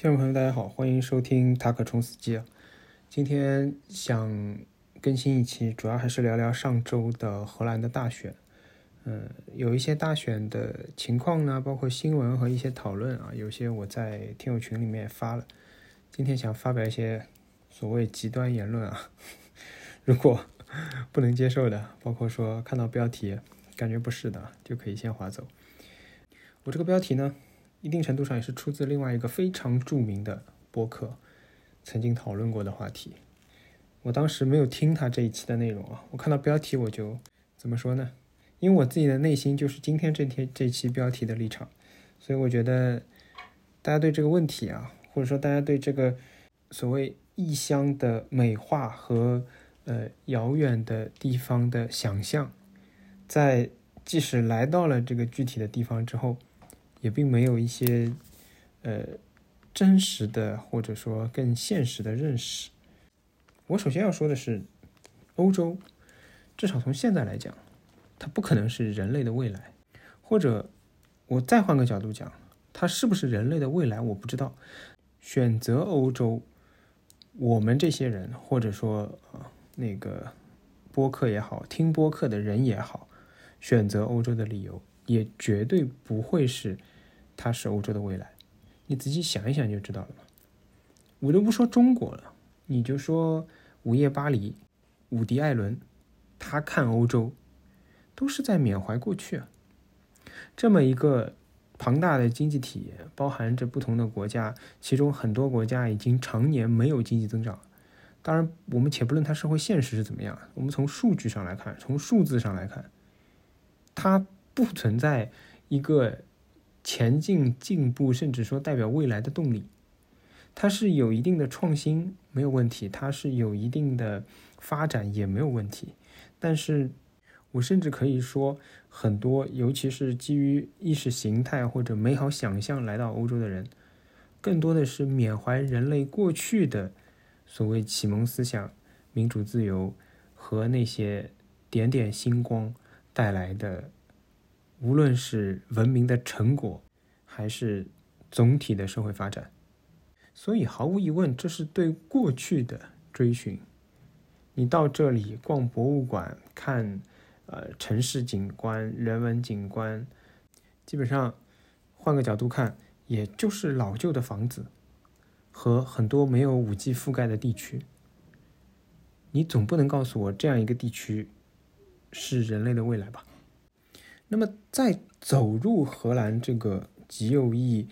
听众朋友，大家好，欢迎收听塔可冲司机啊。今天想更新一期，主要还是聊聊上周的荷兰的大选。嗯，有一些大选的情况呢，包括新闻和一些讨论啊，有些我在听友群里面发了。今天想发表一些所谓极端言论啊，如果不能接受的，包括说看到标题感觉不适的，就可以先划走。我这个标题呢？一定程度上也是出自另外一个非常著名的播客曾经讨论过的话题。我当时没有听他这一期的内容啊，我看到标题我就怎么说呢？因为我自己的内心就是今天这天这期标题的立场，所以我觉得大家对这个问题啊，或者说大家对这个所谓异乡的美化和呃遥远的地方的想象，在即使来到了这个具体的地方之后。也并没有一些，呃，真实的或者说更现实的认识。我首先要说的是，欧洲，至少从现在来讲，它不可能是人类的未来。或者，我再换个角度讲，它是不是人类的未来，我不知道。选择欧洲，我们这些人，或者说啊，那个播客也好，听播客的人也好，选择欧洲的理由。也绝对不会是，它是欧洲的未来。你仔细想一想就知道了嘛。我都不说中国了，你就说午夜巴黎、伍迪·艾伦，他看欧洲，都是在缅怀过去啊。这么一个庞大的经济体，包含着不同的国家，其中很多国家已经常年没有经济增长。当然，我们且不论它社会现实是怎么样，我们从数据上来看，从数字上来看，它。不存在一个前进、进步，甚至说代表未来的动力。它是有一定的创新，没有问题；它是有一定的发展，也没有问题。但是，我甚至可以说，很多，尤其是基于意识形态或者美好想象来到欧洲的人，更多的是缅怀人类过去的所谓启蒙思想、民主自由和那些点点星光带来的。无论是文明的成果，还是总体的社会发展，所以毫无疑问，这是对过去的追寻。你到这里逛博物馆，看呃城市景观、人文景观，基本上换个角度看，也就是老旧的房子和很多没有五 G 覆盖的地区。你总不能告诉我这样一个地区是人类的未来吧？那么，在走入荷兰这个极右翼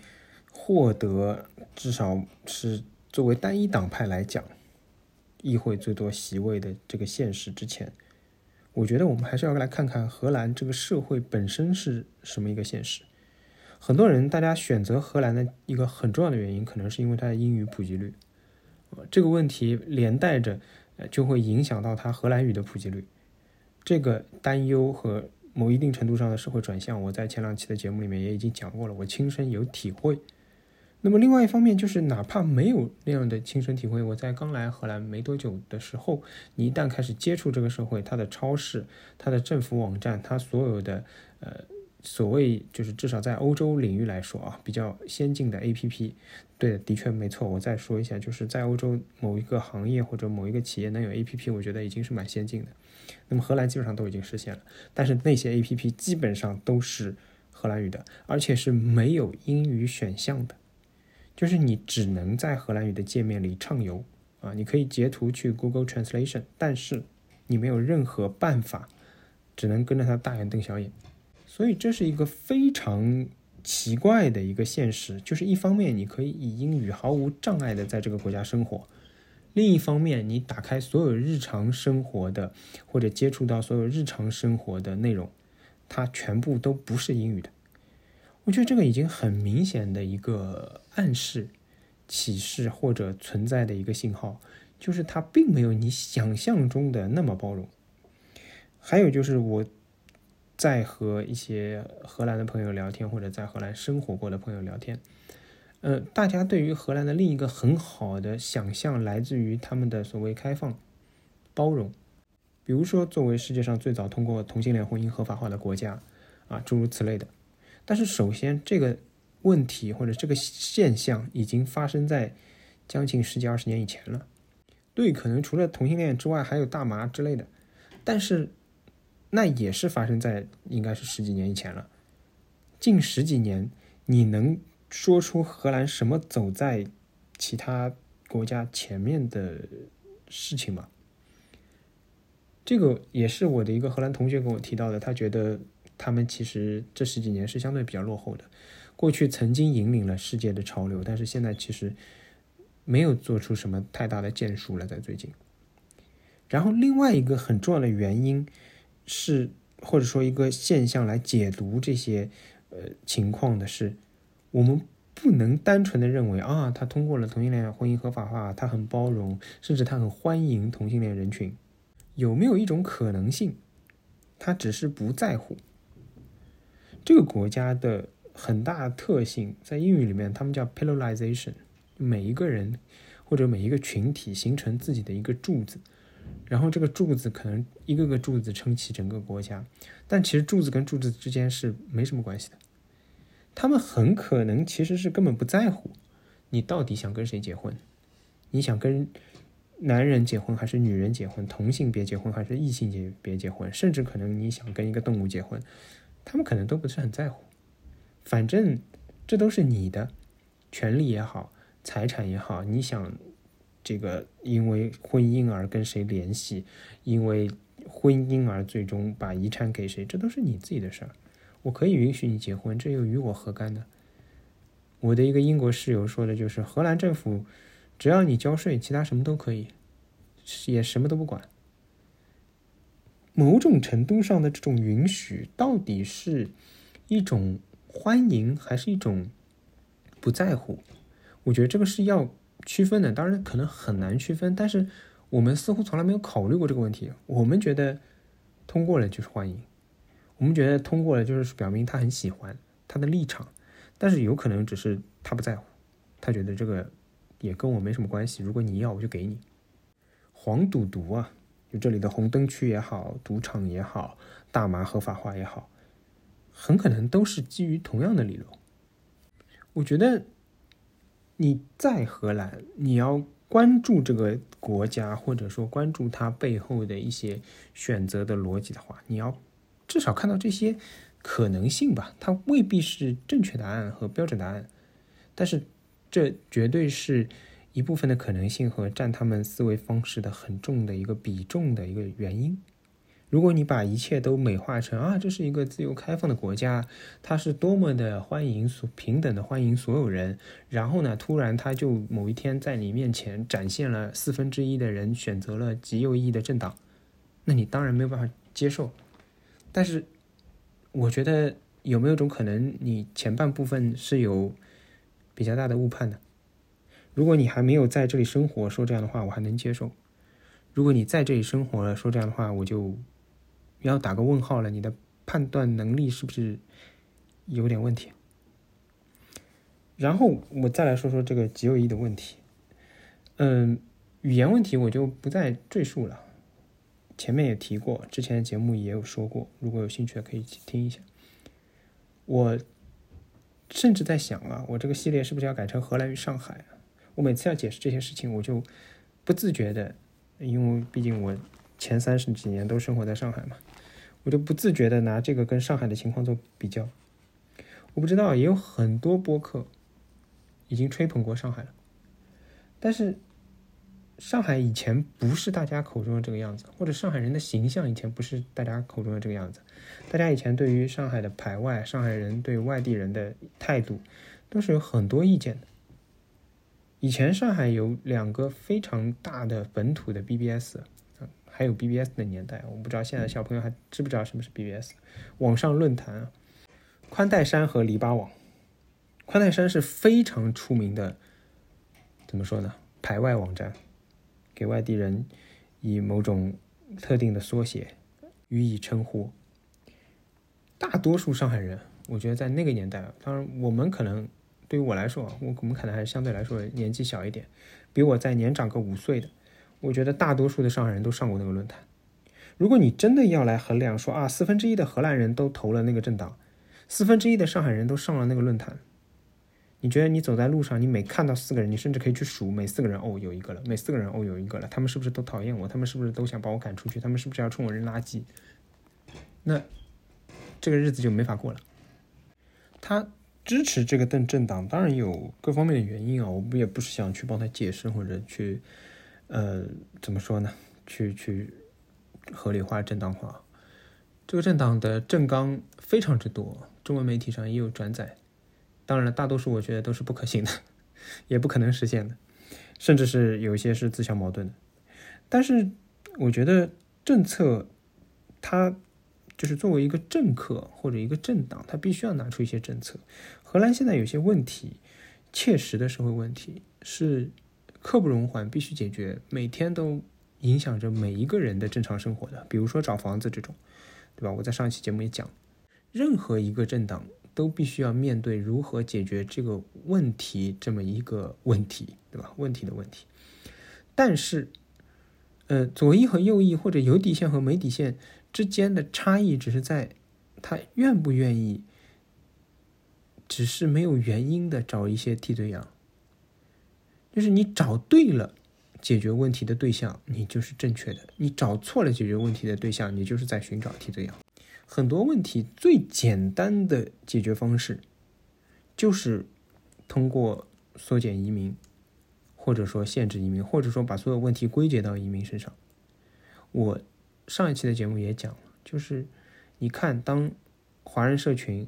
获得，至少是作为单一党派来讲，议会最多席位的这个现实之前，我觉得我们还是要来看看荷兰这个社会本身是什么一个现实。很多人，大家选择荷兰的一个很重要的原因，可能是因为它的英语普及率。这个问题连带着，呃，就会影响到它荷兰语的普及率。这个担忧和。某一定程度上的社会转向，我在前两期的节目里面也已经讲过了，我亲身有体会。那么另外一方面就是，哪怕没有那样的亲身体会，我在刚来荷兰没多久的时候，你一旦开始接触这个社会，它的超市、它的政府网站、它所有的呃所谓就是至少在欧洲领域来说啊，比较先进的 APP，对，的确没错。我再说一下，就是在欧洲某一个行业或者某一个企业能有 APP，我觉得已经是蛮先进的。那么荷兰基本上都已经实现了，但是那些 A P P 基本上都是荷兰语的，而且是没有英语选项的，就是你只能在荷兰语的界面里畅游啊，你可以截图去 Google Translation，但是你没有任何办法，只能跟着它大眼瞪小眼，所以这是一个非常奇怪的一个现实，就是一方面你可以以英语毫无障碍的在这个国家生活。另一方面，你打开所有日常生活的，或者接触到所有日常生活的内容，它全部都不是英语的。我觉得这个已经很明显的一个暗示、启示或者存在的一个信号，就是它并没有你想象中的那么包容。还有就是我在和一些荷兰的朋友聊天，或者在荷兰生活过的朋友聊天。呃，大家对于荷兰的另一个很好的想象来自于他们的所谓开放、包容，比如说作为世界上最早通过同性恋婚姻合法化的国家啊，诸如此类的。但是首先，这个问题或者这个现象已经发生在将近十几二十年以前了。对，可能除了同性恋之外，还有大麻之类的，但是那也是发生在应该是十几年以前了。近十几年，你能说出荷兰什么走在其他国家前面的事情吗？这个也是我的一个荷兰同学跟我提到的，他觉得他们其实这十几年是相对比较落后的。过去曾经引领了世界的潮流，但是现在其实没有做出什么太大的建树了，在最近。然后另外一个很重要的原因是，或者说一个现象来解读这些呃情况的是，我们不能单纯的认为啊，他通过了同性恋婚姻合法化，他很包容，甚至他很欢迎同性恋人群。有没有一种可能性，他只是不在乎这个国家的？很大特性，在英语里面，他们叫 pillorization，每一个人或者每一个群体形成自己的一个柱子，然后这个柱子可能一个个柱子撑起整个国家，但其实柱子跟柱子之间是没什么关系的，他们很可能其实是根本不在乎你到底想跟谁结婚，你想跟男人结婚还是女人结婚，同性别结婚还是异性别别结婚，甚至可能你想跟一个动物结婚，他们可能都不是很在乎。反正这都是你的权利也好，财产也好，你想这个因为婚姻而跟谁联系，因为婚姻而最终把遗产给谁，这都是你自己的事儿。我可以允许你结婚，这又与我何干呢？我的一个英国室友说的就是，荷兰政府只要你交税，其他什么都可以，也什么都不管。某种程度上的这种允许，到底是一种。欢迎还是一种不在乎，我觉得这个是要区分的。当然可能很难区分，但是我们似乎从来没有考虑过这个问题。我们觉得通过了就是欢迎，我们觉得通过了就是表明他很喜欢他的立场，但是有可能只是他不在乎，他觉得这个也跟我没什么关系。如果你要，我就给你。黄赌毒啊，就这里的红灯区也好，赌场也好，大麻合法化也好。很可能都是基于同样的理论。我觉得你在荷兰，你要关注这个国家，或者说关注它背后的一些选择的逻辑的话，你要至少看到这些可能性吧。它未必是正确答案和标准答案，但是这绝对是一部分的可能性和占他们思维方式的很重的一个比重的一个原因。如果你把一切都美化成啊，这是一个自由开放的国家，它是多么的欢迎所平等的欢迎所有人，然后呢，突然他就某一天在你面前展现了四分之一的人选择了极右翼的政党，那你当然没有办法接受。但是，我觉得有没有种可能，你前半部分是有比较大的误判的？如果你还没有在这里生活，说这样的话我还能接受；如果你在这里生活了，说这样的话我就。要打个问号了，你的判断能力是不是有点问题？然后我再来说说这个极右翼的问题。嗯，语言问题我就不再赘述了，前面也提过，之前的节目也有说过，如果有兴趣的可以去听一下。我甚至在想啊，我这个系列是不是要改成荷兰与上海？我每次要解释这些事情，我就不自觉的，因为毕竟我。前三十几年都生活在上海嘛，我就不自觉的拿这个跟上海的情况做比较。我不知道，也有很多播客已经吹捧过上海了，但是上海以前不是大家口中的这个样子，或者上海人的形象以前不是大家口中的这个样子。大家以前对于上海的排外，上海人对外地人的态度都是有很多意见的。以前上海有两个非常大的本土的 BBS。还有 BBS 的年代，我不知道现在小朋友还知不知道什么是 BBS。网上论坛啊，宽带山和篱笆网。宽带山是非常出名的，怎么说呢？排外网站，给外地人以某种特定的缩写予以称呼。大多数上海人，我觉得在那个年代，当然我们可能对于我来说，我我们可能还是相对来说年纪小一点，比我再年长个五岁的。我觉得大多数的上海人都上过那个论坛。如果你真的要来衡量说啊，四分之一的荷兰人都投了那个政党，四分之一的上海人都上了那个论坛，你觉得你走在路上，你每看到四个人，你甚至可以去数，每四个人哦有一个了，每四个人哦有一个了，他们是不是都讨厌我？他们是不是都想把我赶出去？他们是不是要冲我扔垃圾？那这个日子就没法过了。他支持这个政政党，当然有各方面的原因啊，我们也不是想去帮他解释或者去，呃，怎么说呢？去去合理化、正当化。这个政党的政纲非常之多，中文媒体上也有转载。当然了，大多数我觉得都是不可行的，也不可能实现的，甚至是有一些是自相矛盾的。但是，我觉得政策，它就是作为一个政客或者一个政党，它必须要拿出一些政策。荷兰现在有些问题，切实的社会问题是刻不容缓，必须解决，每天都影响着每一个人的正常生活的。比如说找房子这种，对吧？我在上一期节目也讲，任何一个政党。都必须要面对如何解决这个问题这么一个问题，对吧？问题的问题。但是，呃，左翼和右翼或者有底线和没底线之间的差异，只是在他愿不愿意，只是没有原因的找一些替罪羊。就是你找对了解决问题的对象，你就是正确的；你找错了解决问题的对象，你就是在寻找替罪羊。很多问题最简单的解决方式，就是通过缩减移民，或者说限制移民，或者说把所有问题归结到移民身上。我上一期的节目也讲了，就是你看，当华人社群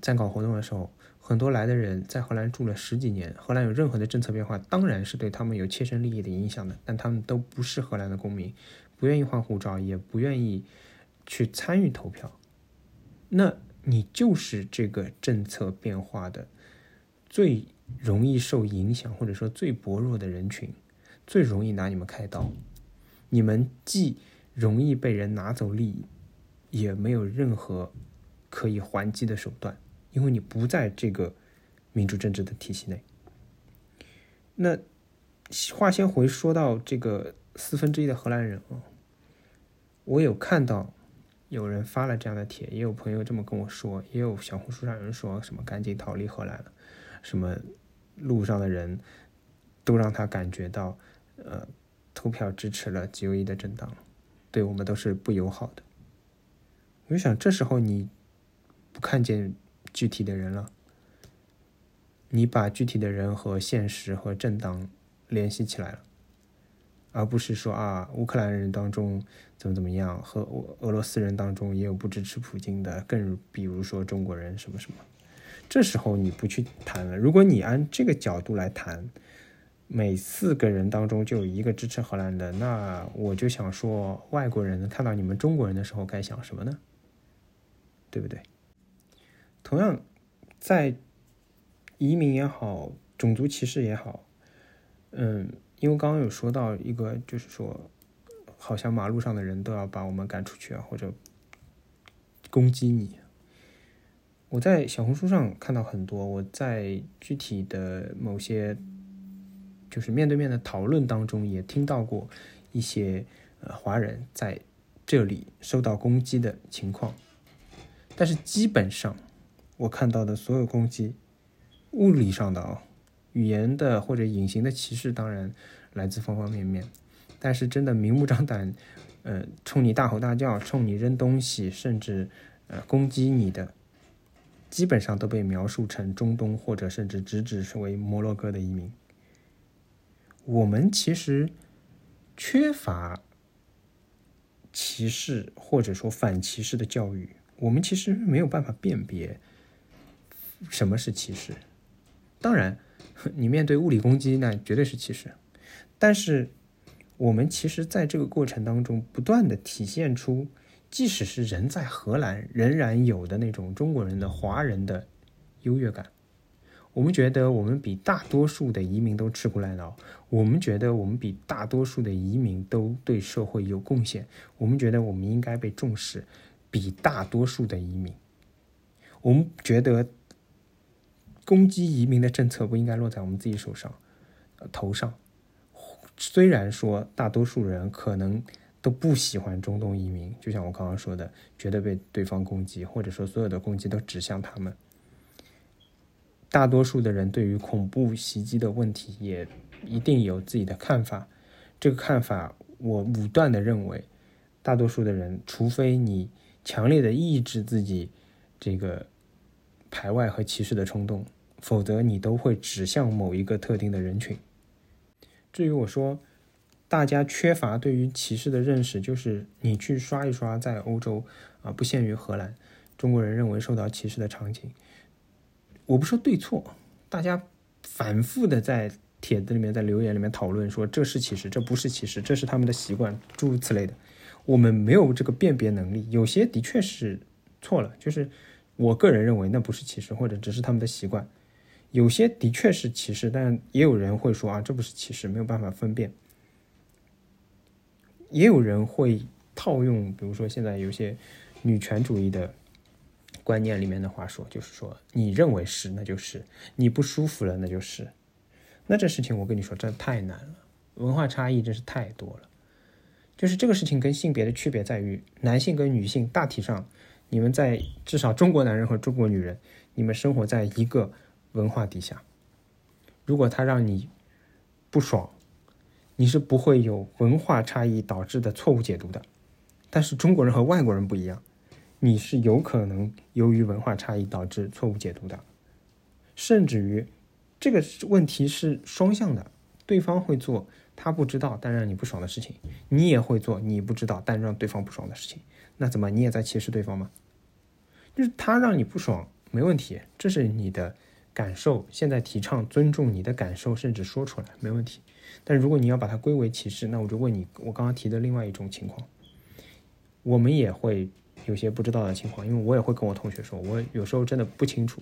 在搞活动的时候，很多来的人在荷兰住了十几年，荷兰有任何的政策变化，当然是对他们有切身利益的影响的，但他们都不是荷兰的公民，不愿意换护照，也不愿意。去参与投票，那你就是这个政策变化的最容易受影响，或者说最薄弱的人群，最容易拿你们开刀。你们既容易被人拿走利益，也没有任何可以还击的手段，因为你不在这个民主政治的体系内。那话先回说到这个四分之一的荷兰人啊，我有看到。有人发了这样的帖，也有朋友这么跟我说，也有小红书上有人说什么赶紧逃离荷兰了，什么路上的人都让他感觉到，呃，投票支持了极右翼的政党，对我们都是不友好的。我就想，这时候你不看见具体的人了，你把具体的人和现实和政党联系起来了。而不是说啊，乌克兰人当中怎么怎么样，和俄罗斯人当中也有不支持普京的，更比如说中国人什么什么。这时候你不去谈了。如果你按这个角度来谈，每四个人当中就有一个支持荷兰的，那我就想说，外国人看到你们中国人的时候该想什么呢？对不对？同样，在移民也好，种族歧视也好，嗯。因为刚刚有说到一个，就是说，好像马路上的人都要把我们赶出去啊，或者攻击你。我在小红书上看到很多，我在具体的某些就是面对面的讨论当中也听到过一些呃华人在这里受到攻击的情况，但是基本上我看到的所有攻击，物理上的啊。语言的或者隐形的歧视当然来自方方面面，但是真的明目张胆，呃，冲你大吼大叫，冲你扔东西，甚至呃攻击你的，基本上都被描述成中东或者甚至直指为摩洛哥的移民。我们其实缺乏歧视或者说反歧视的教育，我们其实没有办法辨别什么是歧视。当然。你面对物理攻击，那绝对是歧视。但是，我们其实在这个过程当中，不断的体现出，即使是人在荷兰，仍然有的那种中国人的华人的优越感。我们觉得我们比大多数的移民都吃苦耐劳，我们觉得我们比大多数的移民都对社会有贡献，我们觉得我们应该被重视，比大多数的移民，我们觉得。攻击移民的政策不应该落在我们自己手上、头上。虽然说大多数人可能都不喜欢中东移民，就像我刚刚说的，觉得被对方攻击，或者说所有的攻击都指向他们。大多数的人对于恐怖袭击的问题也一定有自己的看法。这个看法，我武断的认为，大多数的人，除非你强烈的抑制自己这个排外和歧视的冲动，否则你都会指向某一个特定的人群。至于我说，大家缺乏对于歧视的认识，就是你去刷一刷在欧洲啊，不限于荷兰，中国人认为受到歧视的场景。我不说对错，大家反复的在帖子里面、在留言里面讨论说这是歧视，这不是歧视，这是他们的习惯，诸如此类的。我们没有这个辨别能力，有些的确是错了，就是我个人认为那不是歧视，或者只是他们的习惯。有些的确是歧视，但也有人会说啊，这不是歧视，没有办法分辨。也有人会套用，比如说现在有些女权主义的观念里面的话说，就是说你认为是，那就是；你不舒服了，那就是。那这事情我跟你说，真的太难了，文化差异真是太多了。就是这个事情跟性别的区别在于，男性跟女性大体上，你们在至少中国男人和中国女人，你们生活在一个。文化底下，如果他让你不爽，你是不会有文化差异导致的错误解读的。但是中国人和外国人不一样，你是有可能由于文化差异导致错误解读的，甚至于这个问题是双向的，对方会做他不知道但让你不爽的事情，你也会做你不知道但让对方不爽的事情，那怎么你也在歧视对方吗？就是他让你不爽没问题，这是你的。感受现在提倡尊重你的感受，甚至说出来没问题。但如果你要把它归为歧视，那我就问你，我刚刚提的另外一种情况，我们也会有些不知道的情况，因为我也会跟我同学说，我有时候真的不清楚，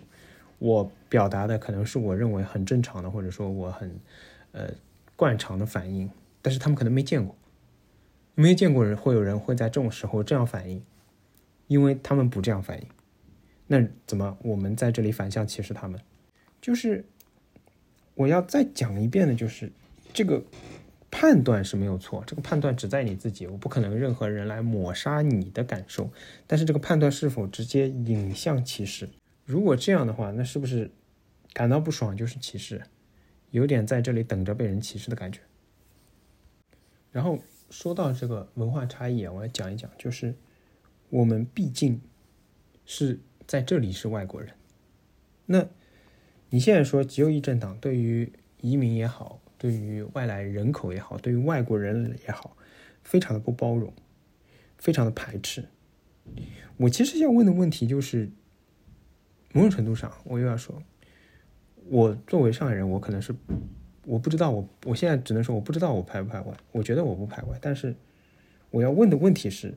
我表达的可能是我认为很正常的，或者说我很呃惯常的反应，但是他们可能没见过，没见过人会有人会在这种时候这样反应，因为他们不这样反应，那怎么我们在这里反向歧视他们？就是我要再讲一遍的，就是这个判断是没有错，这个判断只在你自己，我不可能任何人来抹杀你的感受。但是这个判断是否直接引向歧视？如果这样的话，那是不是感到不爽就是歧视？有点在这里等着被人歧视的感觉。然后说到这个文化差异，我要讲一讲，就是我们毕竟是在这里是外国人，那。你现在说极右翼政党对于移民也好，对于外来人口也好，对于外国人也好，非常的不包容，非常的排斥。我其实要问的问题就是，某种程度上，我又要说，我作为上海人，我可能是我不知道，我我现在只能说我不知道我排不排外，我觉得我不排外，但是我要问的问题是，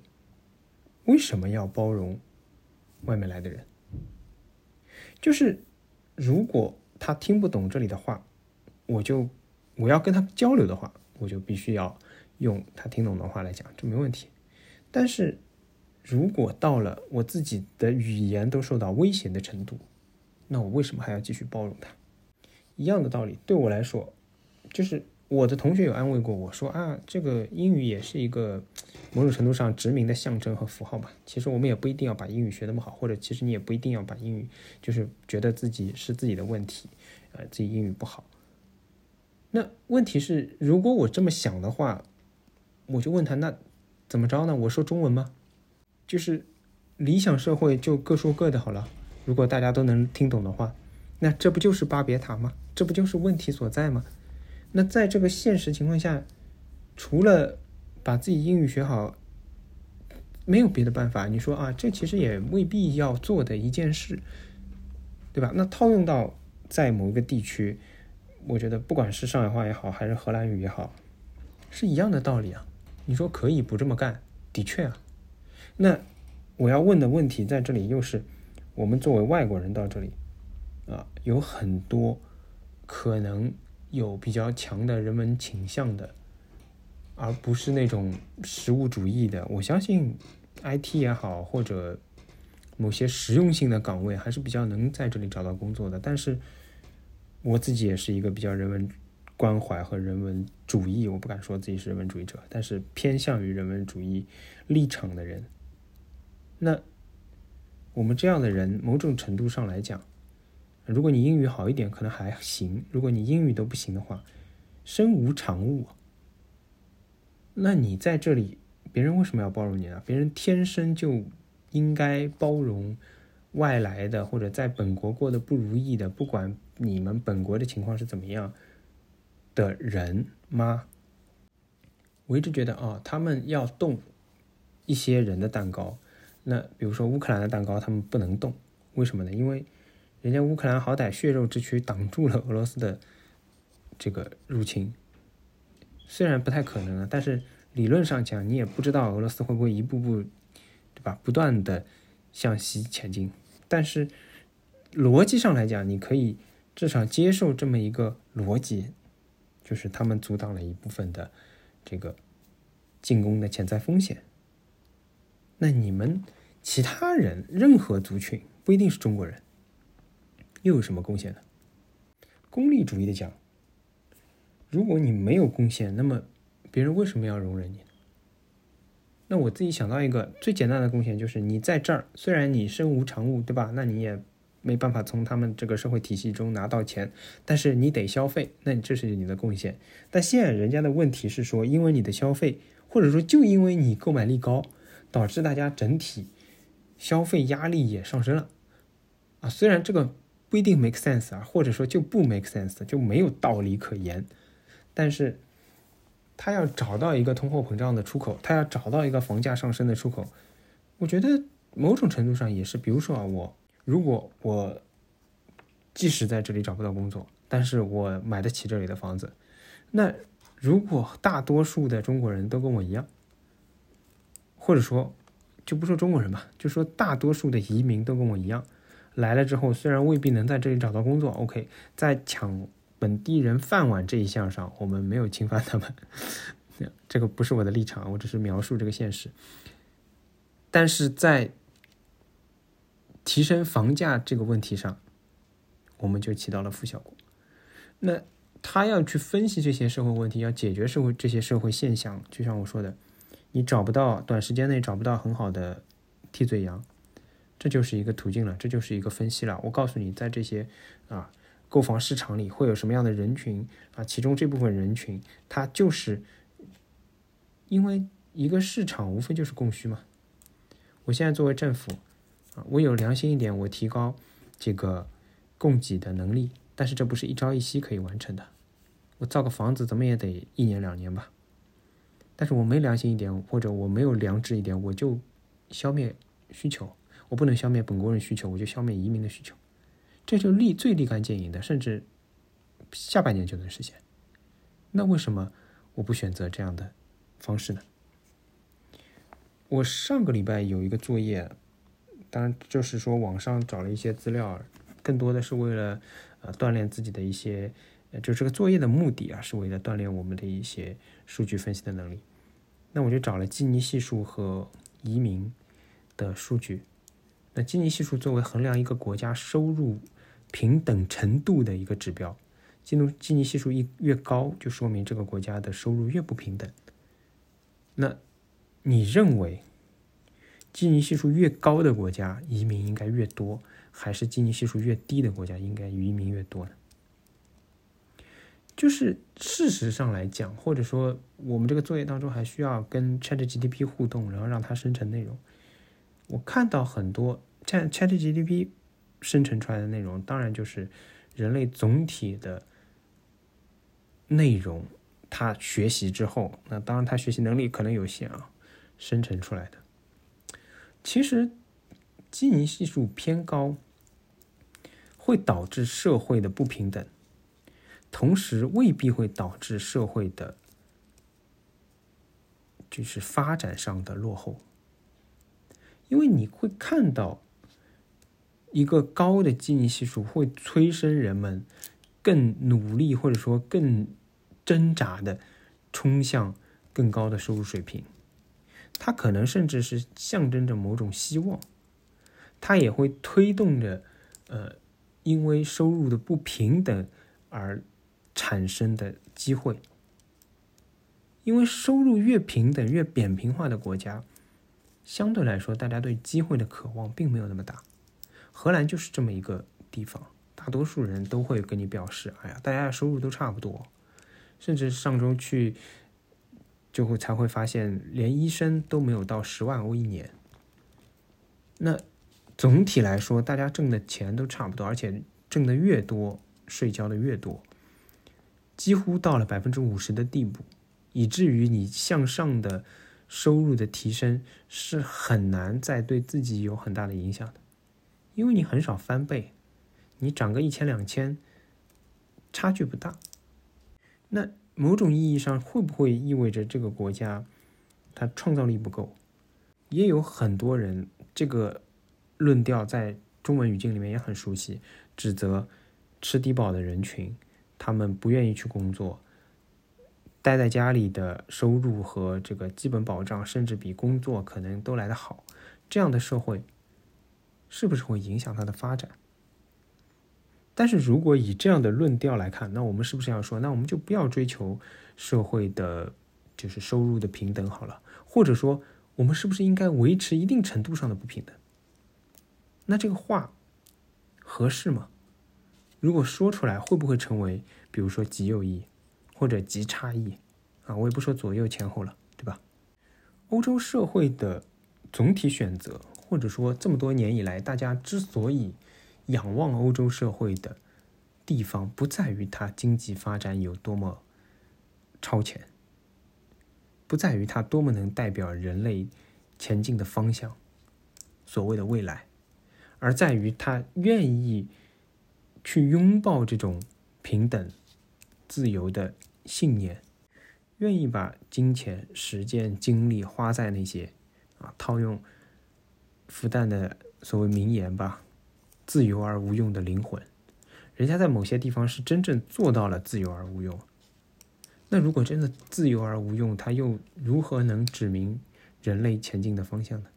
为什么要包容外面来的人？就是。如果他听不懂这里的话，我就我要跟他交流的话，我就必须要用他听懂的话来讲，这没问题。但是如果到了我自己的语言都受到威胁的程度，那我为什么还要继续包容他？一样的道理，对我来说，就是。我的同学有安慰过我说啊，这个英语也是一个某种程度上殖民的象征和符号吧。其实我们也不一定要把英语学那么好，或者其实你也不一定要把英语就是觉得自己是自己的问题，呃，自己英语不好。那问题是，如果我这么想的话，我就问他，那怎么着呢？我说中文吗？就是理想社会就各说各的好了。如果大家都能听懂的话，那这不就是巴别塔吗？这不就是问题所在吗？那在这个现实情况下，除了把自己英语学好，没有别的办法。你说啊，这其实也未必要做的一件事，对吧？那套用到在某一个地区，我觉得不管是上海话也好，还是荷兰语也好，是一样的道理啊。你说可以不这么干，的确啊。那我要问的问题在这里又是，我们作为外国人到这里啊，有很多可能。有比较强的人文倾向的，而不是那种实物主义的。我相信，IT 也好，或者某些实用性的岗位，还是比较能在这里找到工作的。但是，我自己也是一个比较人文关怀和人文主义，我不敢说自己是人文主义者，但是偏向于人文主义立场的人。那我们这样的人，某种程度上来讲，如果你英语好一点，可能还行；如果你英语都不行的话，身无长物，那你在这里，别人为什么要包容你呢？别人天生就应该包容外来的或者在本国过得不如意的，不管你们本国的情况是怎么样的人吗？我一直觉得啊，他们要动一些人的蛋糕，那比如说乌克兰的蛋糕，他们不能动，为什么呢？因为人家乌克兰好歹血肉之躯挡住了俄罗斯的这个入侵，虽然不太可能啊，但是理论上讲，你也不知道俄罗斯会不会一步步，对吧？不断的向西前进。但是逻辑上来讲，你可以至少接受这么一个逻辑，就是他们阻挡了一部分的这个进攻的潜在风险。那你们其他人，任何族群，不一定是中国人。又有什么贡献呢？功利主义的讲，如果你没有贡献，那么别人为什么要容忍你？那我自己想到一个最简单的贡献，就是你在这儿，虽然你身无长物，对吧？那你也没办法从他们这个社会体系中拿到钱，但是你得消费，那这是你的贡献。但现在人家的问题是说，因为你的消费，或者说就因为你购买力高，导致大家整体消费压力也上升了啊。虽然这个。不一定 make sense 啊，或者说就不 make sense，就没有道理可言。但是，他要找到一个通货膨胀的出口，他要找到一个房价上升的出口。我觉得某种程度上也是，比如说啊，我如果我即使在这里找不到工作，但是我买得起这里的房子，那如果大多数的中国人都跟我一样，或者说就不说中国人吧，就说大多数的移民都跟我一样。来了之后，虽然未必能在这里找到工作，OK，在抢本地人饭碗这一项上，我们没有侵犯他们，这个不是我的立场，我只是描述这个现实。但是在提升房价这个问题上，我们就起到了负效果。那他要去分析这些社会问题，要解决社会这些社会现象，就像我说的，你找不到短时间内找不到很好的替罪羊。这就是一个途径了，这就是一个分析了。我告诉你，在这些啊购房市场里会有什么样的人群啊？其中这部分人群，它就是因为一个市场无非就是供需嘛。我现在作为政府啊，我有良心一点，我提高这个供给的能力，但是这不是一朝一夕可以完成的。我造个房子怎么也得一年两年吧。但是我没良心一点，或者我没有良知一点，我就消灭需求。我不能消灭本国人需求，我就消灭移民的需求，这就立最立竿见影的，甚至下半年就能实现。那为什么我不选择这样的方式呢？我上个礼拜有一个作业，当然就是说网上找了一些资料，更多的是为了呃锻炼自己的一些，就这个作业的目的啊，是为了锻炼我们的一些数据分析的能力。那我就找了基尼系数和移民的数据。那基尼系数作为衡量一个国家收入平等程度的一个指标，基尼基尼系数一越高，就说明这个国家的收入越不平等。那你认为基尼系数越高的国家移民应该越多，还是基尼系数越低的国家应该移民越多呢？就是事实上来讲，或者说我们这个作业当中还需要跟 ChatGPT 互动，然后让它生成内容。我看到很多 Chat ChatGPT 生成出来的内容，当然就是人类总体的内容，它学习之后，那当然它学习能力可能有限啊，生成出来的。其实基尼系数偏高，会导致社会的不平等，同时未必会导致社会的，就是发展上的落后。因为你会看到，一个高的基尼系数会催生人们更努力，或者说更挣扎的冲向更高的收入水平。它可能甚至是象征着某种希望，它也会推动着呃，因为收入的不平等而产生的机会。因为收入越平等、越扁平化的国家。相对来说，大家对机会的渴望并没有那么大。荷兰就是这么一个地方，大多数人都会跟你表示，哎呀，大家的收入都差不多，甚至上周去就会才会发现，连医生都没有到十万欧一年。那总体来说，大家挣的钱都差不多，而且挣的越多，税交的越多，几乎到了百分之五十的地步，以至于你向上的收入的提升是很难再对自己有很大的影响的，因为你很少翻倍，你涨个一千两千，差距不大。那某种意义上，会不会意味着这个国家它创造力不够？也有很多人。这个论调在中文语境里面也很熟悉，指责吃低保的人群，他们不愿意去工作，待在家里的收入和这个基本保障，甚至比工作可能都来得好。这样的社会是不是会影响它的发展？但是如果以这样的论调来看，那我们是不是要说，那我们就不要追求社会的，就是收入的平等好了，或者说？我们是不是应该维持一定程度上的不平等？那这个话合适吗？如果说出来，会不会成为比如说极右翼或者极差异啊？我也不说左右前后了，对吧？欧洲社会的总体选择，或者说这么多年以来，大家之所以仰望欧洲社会的地方，不在于它经济发展有多么超前。不在于它多么能代表人类前进的方向，所谓的未来，而在于它愿意去拥抱这种平等、自由的信念，愿意把金钱、时间、精力花在那些啊，套用复旦的所谓名言吧，“自由而无用的灵魂”，人家在某些地方是真正做到了自由而无用。那如果真的自由而无用，他又如何能指明人类前进的方向呢？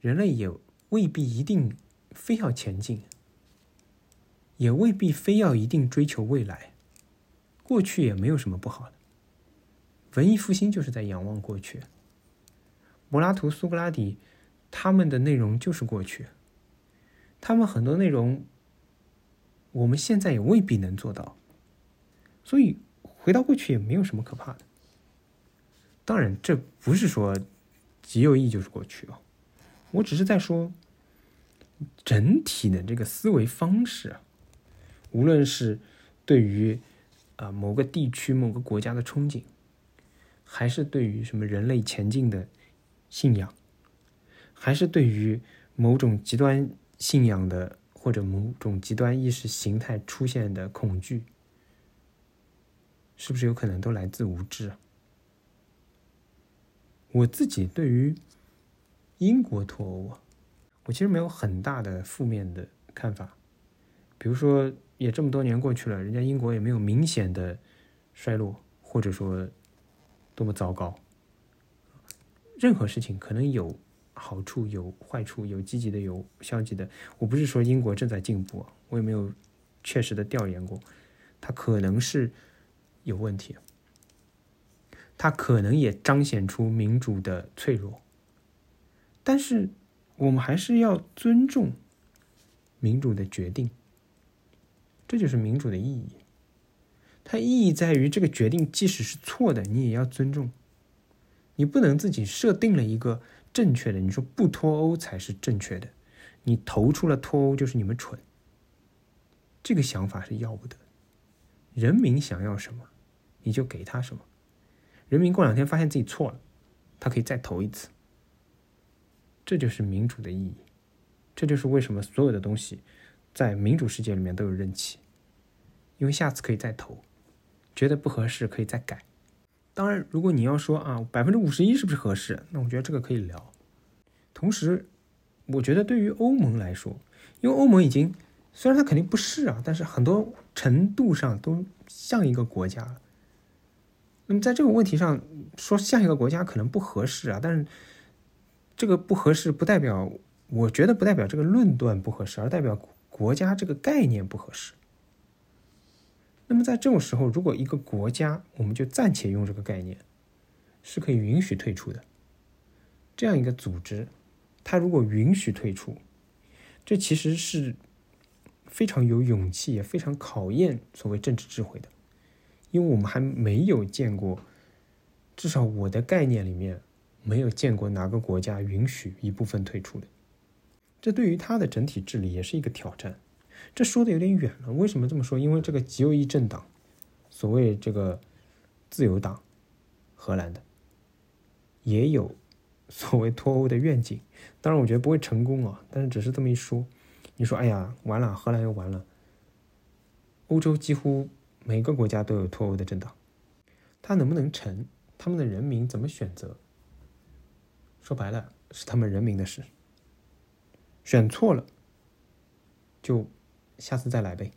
人类也未必一定非要前进，也未必非要一定追求未来。过去也没有什么不好的。文艺复兴就是在仰望过去。柏拉图、苏格拉底他们的内容就是过去，他们很多内容我们现在也未必能做到，所以。回到过去也没有什么可怕的。当然，这不是说极右翼就是过去哦，我只是在说整体的这个思维方式啊，无论是对于啊某个地区、某个国家的憧憬，还是对于什么人类前进的信仰，还是对于某种极端信仰的或者某种极端意识形态出现的恐惧。是不是有可能都来自无知？我自己对于英国脱欧啊，我其实没有很大的负面的看法。比如说，也这么多年过去了，人家英国也没有明显的衰落，或者说多么糟糕。任何事情可能有好处，有坏处，有积极的，有消极的。我不是说英国正在进步，我也没有确实的调研过，它可能是。有问题，它可能也彰显出民主的脆弱，但是我们还是要尊重民主的决定，这就是民主的意义。它意义在于，这个决定即使是错的，你也要尊重。你不能自己设定了一个正确的，你说不脱欧才是正确的，你投出了脱欧就是你们蠢，这个想法是要不得。人民想要什么？你就给他什么，人民过两天发现自己错了，他可以再投一次。这就是民主的意义，这就是为什么所有的东西在民主世界里面都有任期，因为下次可以再投，觉得不合适可以再改。当然，如果你要说啊，百分之五十一是不是合适？那我觉得这个可以聊。同时，我觉得对于欧盟来说，因为欧盟已经虽然它肯定不是啊，但是很多程度上都像一个国家了。那么在这个问题上说像一个国家可能不合适啊，但是这个不合适不代表我觉得不代表这个论断不合适，而代表国家这个概念不合适。那么在这种时候，如果一个国家，我们就暂且用这个概念，是可以允许退出的。这样一个组织，它如果允许退出，这其实是非常有勇气，也非常考验所谓政治智慧的，因为我们还没有见过，至少我的概念里面没有见过哪个国家允许一部分退出的。这对于它的整体治理也是一个挑战。这说的有点远了，为什么这么说？因为这个极右翼政党，所谓这个自由党，荷兰的，也有所谓脱欧的愿景。当然，我觉得不会成功啊，但是只是这么一说。你说，哎呀，完了，荷兰又完了。欧洲几乎每个国家都有脱欧的政党，它能不能成？他们的人民怎么选择？说白了，是他们人民的事。选错了，就下次再来呗。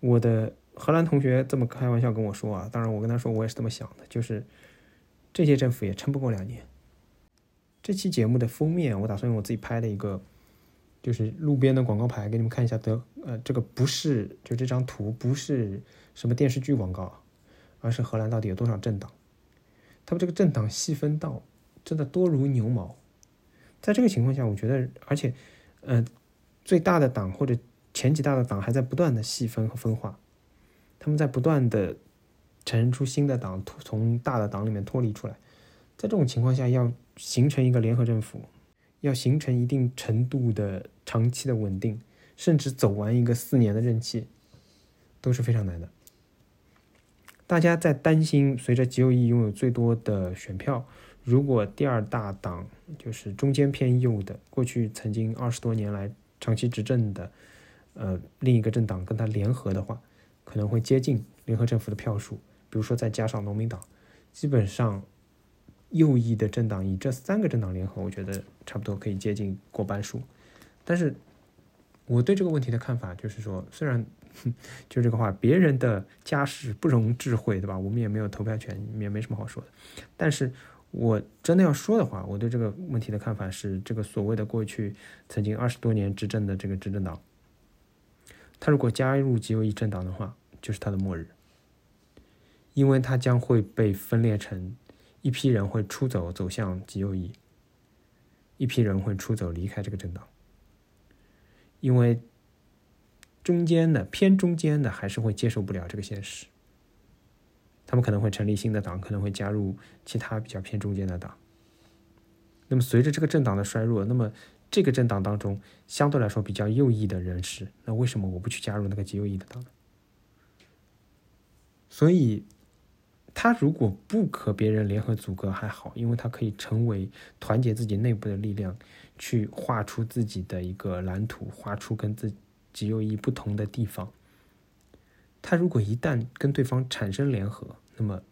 我的荷兰同学这么开玩笑跟我说啊，当然我跟他说我也是这么想的，就是这届政府也撑不过两年。这期节目的封面，我打算用我自己拍的一个。就是路边的广告牌，给你们看一下。德，呃，这个不是，就这张图不是什么电视剧广告，而是荷兰到底有多少政党？他们这个政党细分到真的多如牛毛。在这个情况下，我觉得，而且，呃，最大的党或者前几大的党还在不断的细分和分化，他们在不断的产生出新的党，从大的党里面脱离出来。在这种情况下，要形成一个联合政府。要形成一定程度的长期的稳定，甚至走完一个四年的任期，都是非常难的。大家在担心，随着极右翼拥有最多的选票，如果第二大党就是中间偏右的，过去曾经二十多年来长期执政的，呃，另一个政党跟他联合的话，可能会接近联合政府的票数。比如说再加上农民党，基本上。右翼的政党以这三个政党联合，我觉得差不多可以接近过半数。但是我对这个问题的看法就是说，虽然 就这个话，别人的家事不容智慧，对吧？我们也没有投票权，也没什么好说的。但是我真的要说的话，我对这个问题的看法是，这个所谓的过去曾经二十多年执政的这个执政党，他如果加入极右翼政党的话，就是他的末日，因为他将会被分裂成。一批人会出走，走向极右翼；一批人会出走，离开这个政党。因为中间的偏中间的还是会接受不了这个现实，他们可能会成立新的党，可能会加入其他比较偏中间的党。那么随着这个政党的衰弱，那么这个政党当中相对来说比较右翼的人士，那为什么我不去加入那个极右翼的党呢？所以。他如果不和别人联合阻隔还好，因为他可以成为团结自己内部的力量，去画出自己的一个蓝图，画出跟自己右翼不同的地方。他如果一旦跟对方产生联合，那么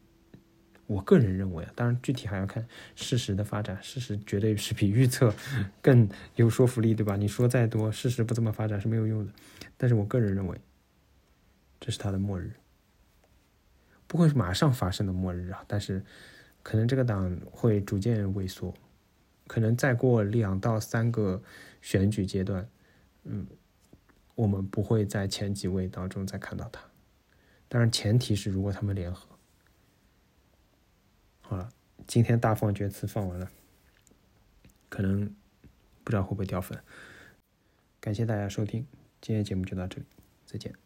我个人认为啊，当然具体还要看事实的发展，事实绝对是比预测更有说服力，对吧？你说再多，事实不这么发展是没有用的。但是我个人认为，这是他的末日。不会是马上发生的末日啊，但是可能这个党会逐渐萎缩，可能再过两到三个选举阶段，嗯，我们不会在前几位当中再看到他。当然，前提是如果他们联合。好了，今天大放厥词放完了，可能不知道会不会掉粉。感谢大家收听，今天节目就到这里，再见。